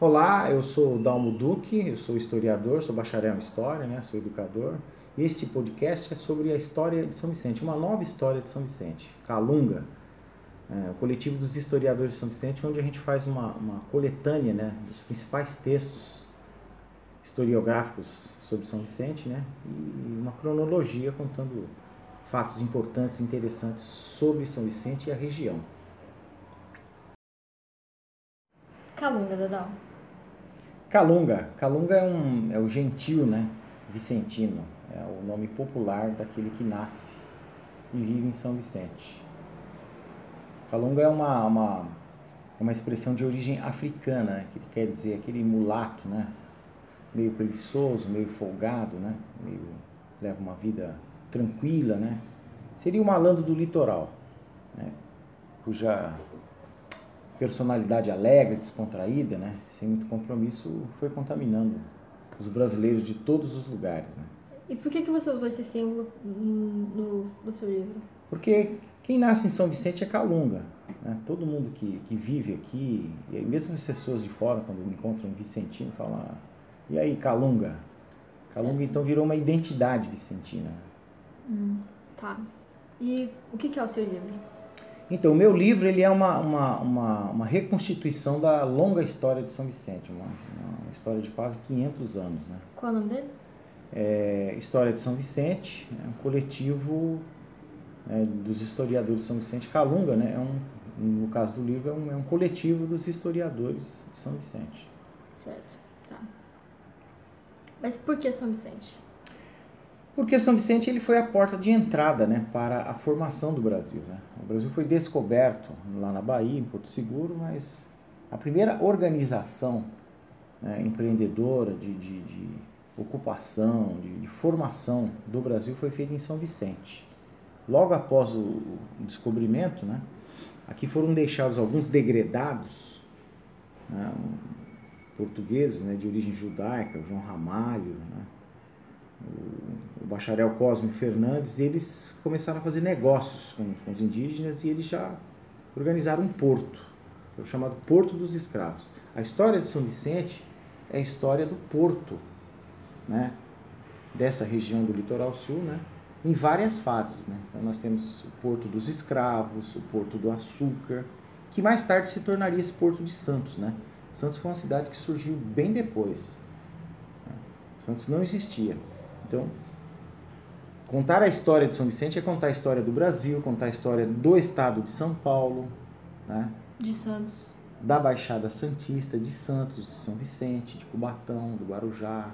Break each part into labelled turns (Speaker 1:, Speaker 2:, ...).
Speaker 1: Olá, eu sou Dalmo Duque, eu sou historiador, sou bacharel em História, né? sou educador. Este podcast é sobre a história de São Vicente, uma nova história de São Vicente, Calunga, é, o coletivo dos historiadores de São Vicente, onde a gente faz uma, uma coletânea né, dos principais textos historiográficos sobre São Vicente, né, e uma cronologia contando fatos importantes, interessantes sobre São Vicente e a região.
Speaker 2: Calunga, Dadal.
Speaker 1: Calunga. Calunga é, um, é o gentil, né? Vicentino. É o nome popular daquele que nasce e vive em São Vicente. Calunga é uma, uma, uma expressão de origem africana, né? que quer dizer aquele mulato, né? Meio preguiçoso, meio folgado, né? Meio, leva uma vida tranquila, né? Seria o malandro do litoral, né? cuja personalidade alegre, descontraída, né? sem muito compromisso, foi contaminando os brasileiros de todos os lugares. Né?
Speaker 2: E por que, que você usou esse símbolo no, no seu livro?
Speaker 1: Porque quem nasce em São Vicente é Calunga. Né? Todo mundo que, que vive aqui, e mesmo as pessoas de fora, quando encontram um vicentino, falam, ah, e aí, Calunga? Calunga, então, virou uma identidade vicentina.
Speaker 2: Hum, tá. E o que, que é o seu livro?
Speaker 1: Então, o meu livro ele é uma, uma, uma, uma, reconstituição da longa história de São Vicente, uma, uma história de quase 500 anos. Né?
Speaker 2: Qual é o nome dele?
Speaker 1: É, história de São Vicente, é um coletivo é, dos historiadores de São Vicente. Calunga, né, é um, no caso do livro, é um, é um coletivo dos historiadores de São Vicente.
Speaker 2: Certo, tá. Mas por que São Vicente?
Speaker 1: Porque São Vicente ele foi a porta de entrada né, para a formação do Brasil. Né? O Brasil foi descoberto lá na Bahia, em Porto Seguro, mas a primeira organização né, empreendedora de, de, de ocupação, de, de, formação do Brasil foi feita em São Vicente. Logo após o descobrimento, né, aqui foram deixados alguns degredados né, portugueses né, de origem judaica, João Ramalho, né, o, bacharel Cosme Fernandes, eles começaram a fazer negócios com, com os indígenas e eles já organizaram um porto, é o chamado Porto dos Escravos. A história de São Vicente é a história do porto, né, dessa região do litoral sul, né, em várias fases. Né? Então nós temos o Porto dos Escravos, o Porto do Açúcar, que mais tarde se tornaria esse Porto de Santos. Né? Santos foi uma cidade que surgiu bem depois. Né. Santos não existia. Então, contar a história de São Vicente é contar a história do Brasil, contar a história do estado de São Paulo, né?
Speaker 2: De Santos.
Speaker 1: Da Baixada Santista, de Santos, de São Vicente, de Cubatão, do Guarujá.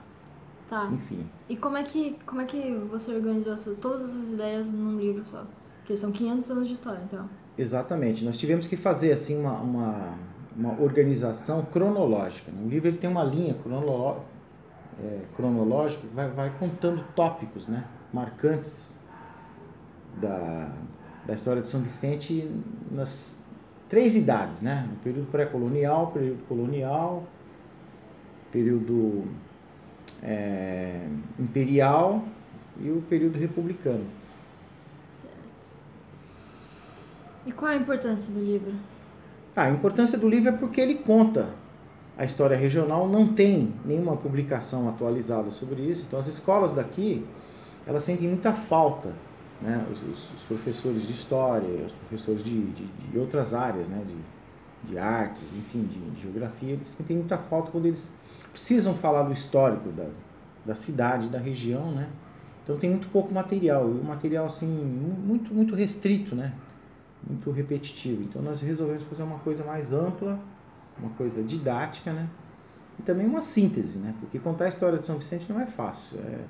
Speaker 2: Tá.
Speaker 1: Enfim.
Speaker 2: E como é que, como é que você organizou essas, todas essas ideias num livro só? Porque são 500 anos de história, então.
Speaker 1: Exatamente. Nós tivemos que fazer assim uma, uma, uma organização cronológica. O livro ele tem uma linha cronológica é, cronológica vai, vai contando tópicos né, marcantes da, da história de São Vicente nas três idades, né? No período pré-colonial, período colonial, período é, imperial e o período republicano.
Speaker 2: Certo. E qual a importância do livro?
Speaker 1: Ah, a importância do livro é porque ele conta a história regional não tem nenhuma publicação atualizada sobre isso. Então as escolas daqui, elas sentem muita falta, né? Os, os, os professores de história, os professores de, de, de outras áreas, né? De, de artes, enfim, de, de, geografia, eles sentem muita falta quando eles precisam falar do histórico da, da cidade, da região, né? Então tem muito pouco material, e um material assim muito muito restrito, né? Muito repetitivo. Então nós resolvemos fazer uma coisa mais ampla uma coisa didática, né? E também uma síntese, né? Porque contar a história de São Vicente não é fácil. É,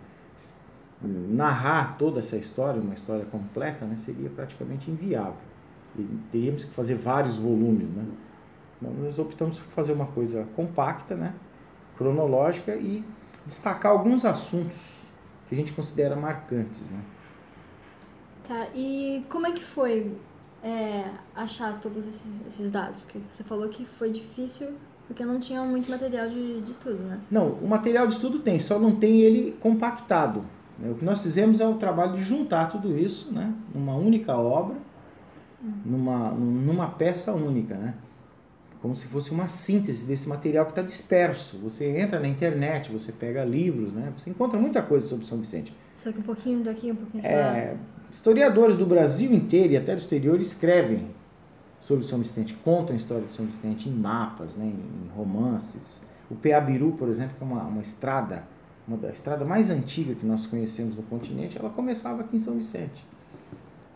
Speaker 1: narrar toda essa história, uma história completa, né, seria praticamente inviável. E teríamos que fazer vários volumes, né? Então, nós optamos por fazer uma coisa compacta, né? Cronológica e destacar alguns assuntos que a gente considera marcantes, né?
Speaker 2: Tá, e como é que foi é, achar todos esses, esses dados? Porque você falou que foi difícil porque não tinha muito material de, de estudo, né?
Speaker 1: Não, o material de estudo tem, só não tem ele compactado. Né? O que nós fizemos é o trabalho de juntar tudo isso né? numa única obra, uhum. numa, numa peça única, né? como se fosse uma síntese desse material que está disperso. Você entra na internet, você pega livros, né? Você encontra muita coisa sobre São Vicente.
Speaker 2: Só que um pouquinho daqui, um pouquinho de
Speaker 1: É,
Speaker 2: lá.
Speaker 1: historiadores do Brasil inteiro e até do exterior escrevem sobre São Vicente, contam a história de São Vicente em mapas, né, em romances. O Peabiru, por exemplo, que é uma, uma estrada, uma da estrada mais antiga que nós conhecemos no continente, ela começava aqui em São Vicente.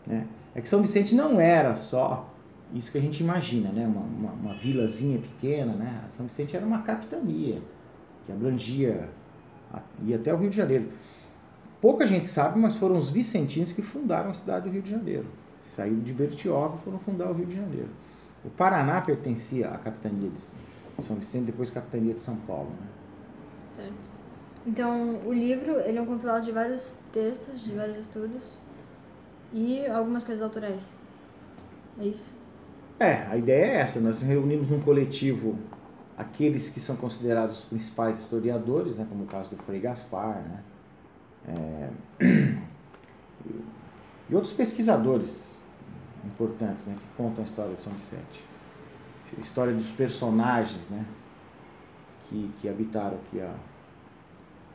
Speaker 1: Né? É que São Vicente não era só isso que a gente imagina, né? uma, uma, uma vilazinha pequena. Né? São Vicente era uma capitania que abrangia, ia até o Rio de Janeiro. Pouca gente sabe, mas foram os vicentinos que fundaram a cidade do Rio de Janeiro. Saíram de Bertioga e foram fundar o Rio de Janeiro. O Paraná pertencia à capitania de São Vicente, depois capitania de São Paulo. Né?
Speaker 2: Certo. Então, o livro, ele é um compilado de vários textos, de vários estudos e algumas coisas autorais. É isso?
Speaker 1: É, a ideia é essa. Nós reunimos num coletivo aqueles que são considerados os principais historiadores, né, como o caso do Frei Gaspar, né, é, e outros pesquisadores importantes né, que contam a história de São Vicente. A história dos personagens né, que, que habitaram aqui a,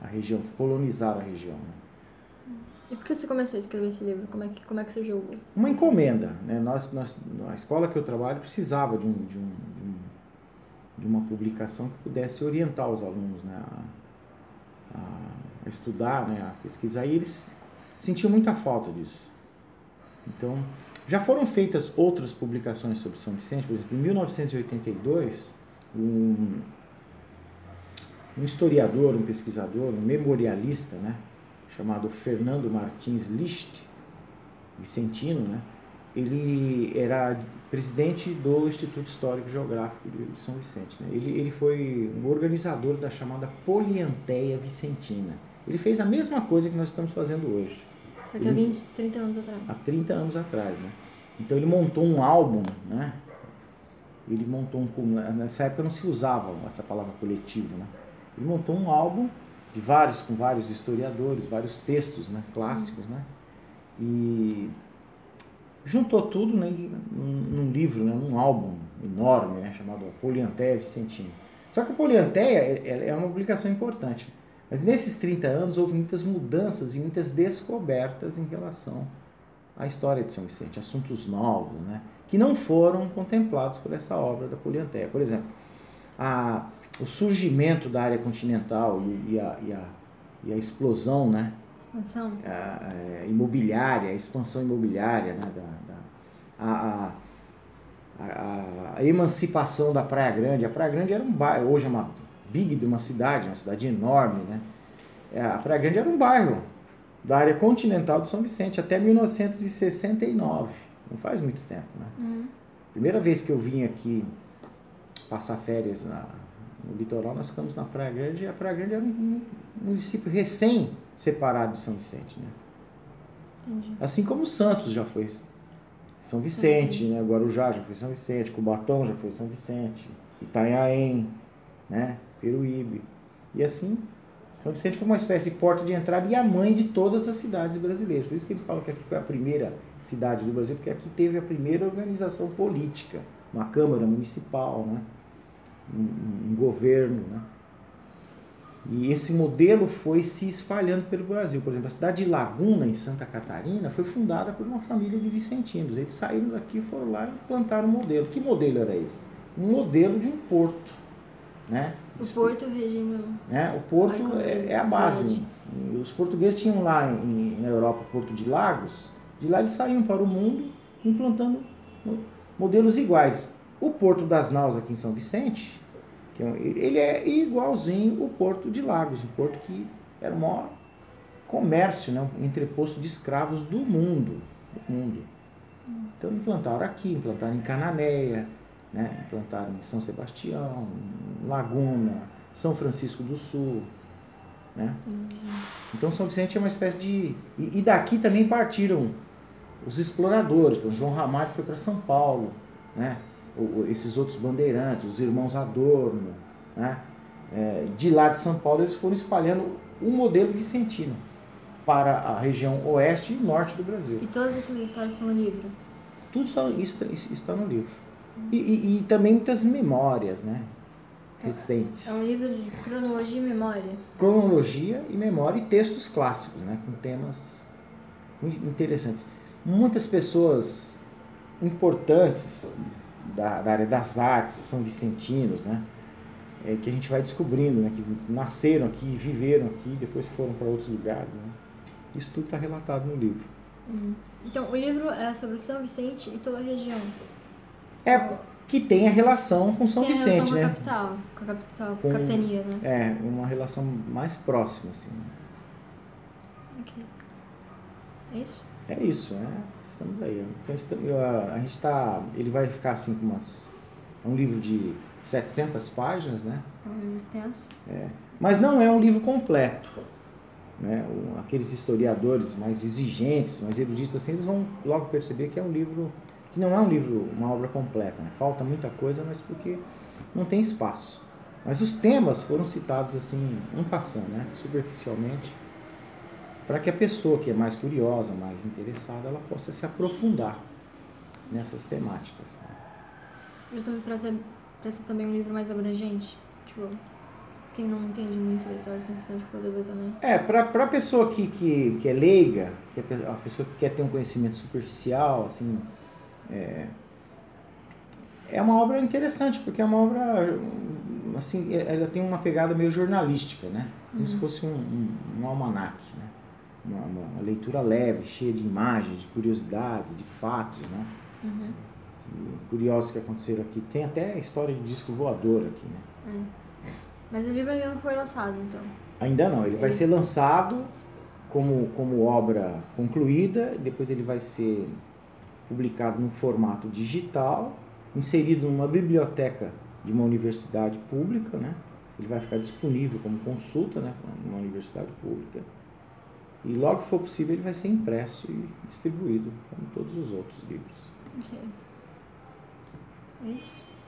Speaker 1: a região, que colonizaram a região. Né.
Speaker 2: E por que você começou a escrever esse livro? Como é que, como é que surgiu?
Speaker 1: Uma encomenda. Né? Nós, nós, a escola que eu trabalho precisava de, um, de, um, de, um, de uma publicação que pudesse orientar os alunos né? a, a, a estudar, né? a pesquisar, e eles sentiam muita falta disso. Então, já foram feitas outras publicações sobre São Vicente, por exemplo, em 1982, um, um historiador, um pesquisador, um memorialista, né? chamado Fernando Martins Licht, vicentino, né? Ele era presidente do Instituto Histórico Geográfico de São Vicente. Né? Ele, ele foi um organizador da chamada Polianteia Vicentina. Ele fez a mesma coisa que nós estamos fazendo hoje,
Speaker 2: Só que há 20, 30 anos atrás.
Speaker 1: há 30 anos atrás, né? Então ele montou um álbum, né? Ele montou um nessa época não se usava essa palavra coletivo, né? Ele montou um álbum de vários com vários historiadores, vários textos, né, clássicos, né? E juntou tudo né, num, livro, né, num álbum enorme, né, chamado Polianteia Vicentina. Só que a Polianteia é, é uma publicação importante. Mas nesses 30 anos houve muitas mudanças e muitas descobertas em relação à história de São Vicente, assuntos novos, né, que não foram contemplados por essa obra da Polianteia. Por exemplo, a, o surgimento da área continental e, e a, e, a, e a explosão, né,
Speaker 2: Expansão.
Speaker 1: a imobiliária, a expansão imobiliária, né, da, da- a emancipação da Praia Grande. A Praia Grande era um bairro, hoje é uma big de uma cidade, uma cidade enorme, né? É, A Praia Grande era um bairro da área continental de São Vicente até 1969. Não faz muito tempo, né?
Speaker 2: Uhum.
Speaker 1: Primeira vez que eu vim aqui passar férias na- no litoral, nós ficamos na Praia Grande e a Praia Grande era um, um município recém separado de São Vicente, né?
Speaker 2: Entendi.
Speaker 1: Assim como Santos já foi São Vicente, né? Guarujá já foi São Vicente, Cubatão já foi São Vicente, Itanhaém, né? Peruíbe. E assim, São Vicente foi uma espécie de porta de entrada e a mãe de todas as cidades brasileiras. Por isso que ele fala que aqui foi a primeira cidade do Brasil, porque aqui teve a primeira organização política, uma Câmara Municipal, né? um, um governo, né? E esse modelo foi se espalhando pelo Brasil. Por exemplo, a cidade de Laguna, em Santa Catarina, foi fundada por uma família de vicentinos. Eles saíram daqui, foram lá e plantaram um modelo. Que modelo era esse? Um modelo de um porto. Né?
Speaker 2: O Porto regindo.
Speaker 1: Né? O porto é,
Speaker 2: é
Speaker 1: a base. Os portugueses tinham lá em, na Europa o Porto de Lagos. De lá eles saíam para o mundo implantando mo- modelos iguais. O Porto das Naus aqui em São Vicente, que é um- ele é igualzinho o Porto de Lagos, um porto que era o maior comércio, né? um entreposto de escravos do mundo. Do mundo. Então implantaram aqui, implantaram em Cananéia, né? implantaram em São Sebastião, Laguna, São Francisco do Sul. Né? Então São Vicente é uma espécie de. E, e daqui também partiram os exploradores. O João Ramalho foi para São Paulo, né? O- esses outros bandeirantes, os irmãos Adorno. Né? É, de lá de São Paulo eles foram espalhando o modelo vicentino para a região oeste e norte do Brasil.
Speaker 2: E todas essas histórias estão no livro.
Speaker 1: Tudo está, está no livro. E, e, e também muitas memórias, né? Recentes.
Speaker 2: É um livro de cronologia e memória.
Speaker 1: Cronologia e memória e textos clássicos, né? Com temas muito interessantes. Muitas pessoas importantes da, da área das artes, são vicentinos, né? É, que a gente vai descobrindo, né? Que nasceram aqui, viveram aqui, depois foram para outros lugares, né? Isso tudo está relatado no livro.
Speaker 2: Uhum. Então, o livro é sobre São Vicente e toda a região.
Speaker 1: É que tem a relação com São
Speaker 2: tem a
Speaker 1: Vicente, né?
Speaker 2: com a capital, com a capital,
Speaker 1: Com-
Speaker 2: capitania, né?
Speaker 1: É, uma relação mais próxima, assim.
Speaker 2: Ok. É isso?
Speaker 1: É isso, né? Estamos aí. Então, a, a gente tá. Ele vai ficar assim com umas. É um livro de 700 páginas, né?
Speaker 2: É um livro extenso.
Speaker 1: Mas não é um livro completo. Né? Aqueles historiadores mais exigentes, mais eruditos, assim, eles vão logo perceber que é um livro que não é um livro, uma obra completa. Né? Falta muita coisa, mas porque não tem espaço. Mas os temas foram citados assim, um passando, né? superficialmente, para que a pessoa que é mais curiosa, mais interessada, ela possa se aprofundar nessas temáticas. né?
Speaker 2: Justamente ter, pra ser também um livro mais abrangente. Tipo, quem não entende muito da história de São Vicente poder ler também.
Speaker 1: É, para a pessoa que, que, que é leiga, que é a pessoa que quer ter um conhecimento superficial, assim, é, é uma obra interessante, porque é uma obra, assim, é- ela tem uma pegada meio jornalística, né? Como se fosse um, um, um almanaque, né? Uma, uma- leitura leve, cheia de imagens, de curiosidades, de fatos, né?
Speaker 2: Uhum.
Speaker 1: E curiosos que aconteceram aqui. Tem até a história de disco voador aqui, né?
Speaker 2: Mas o livro ainda não foi lançado, então.
Speaker 1: Ainda não, ele vai
Speaker 2: Ele-
Speaker 1: ser lançado como, como obra concluída, depois ele vai ser publicado num formato digital, inserido numa biblioteca de uma universidade pública, né? Ele vai ficar disponível como consulta, né, numa universidade pública. E logo que for possível ele vai ser impresso e distribuído, como todos os outros livros.
Speaker 2: Ok. É isso?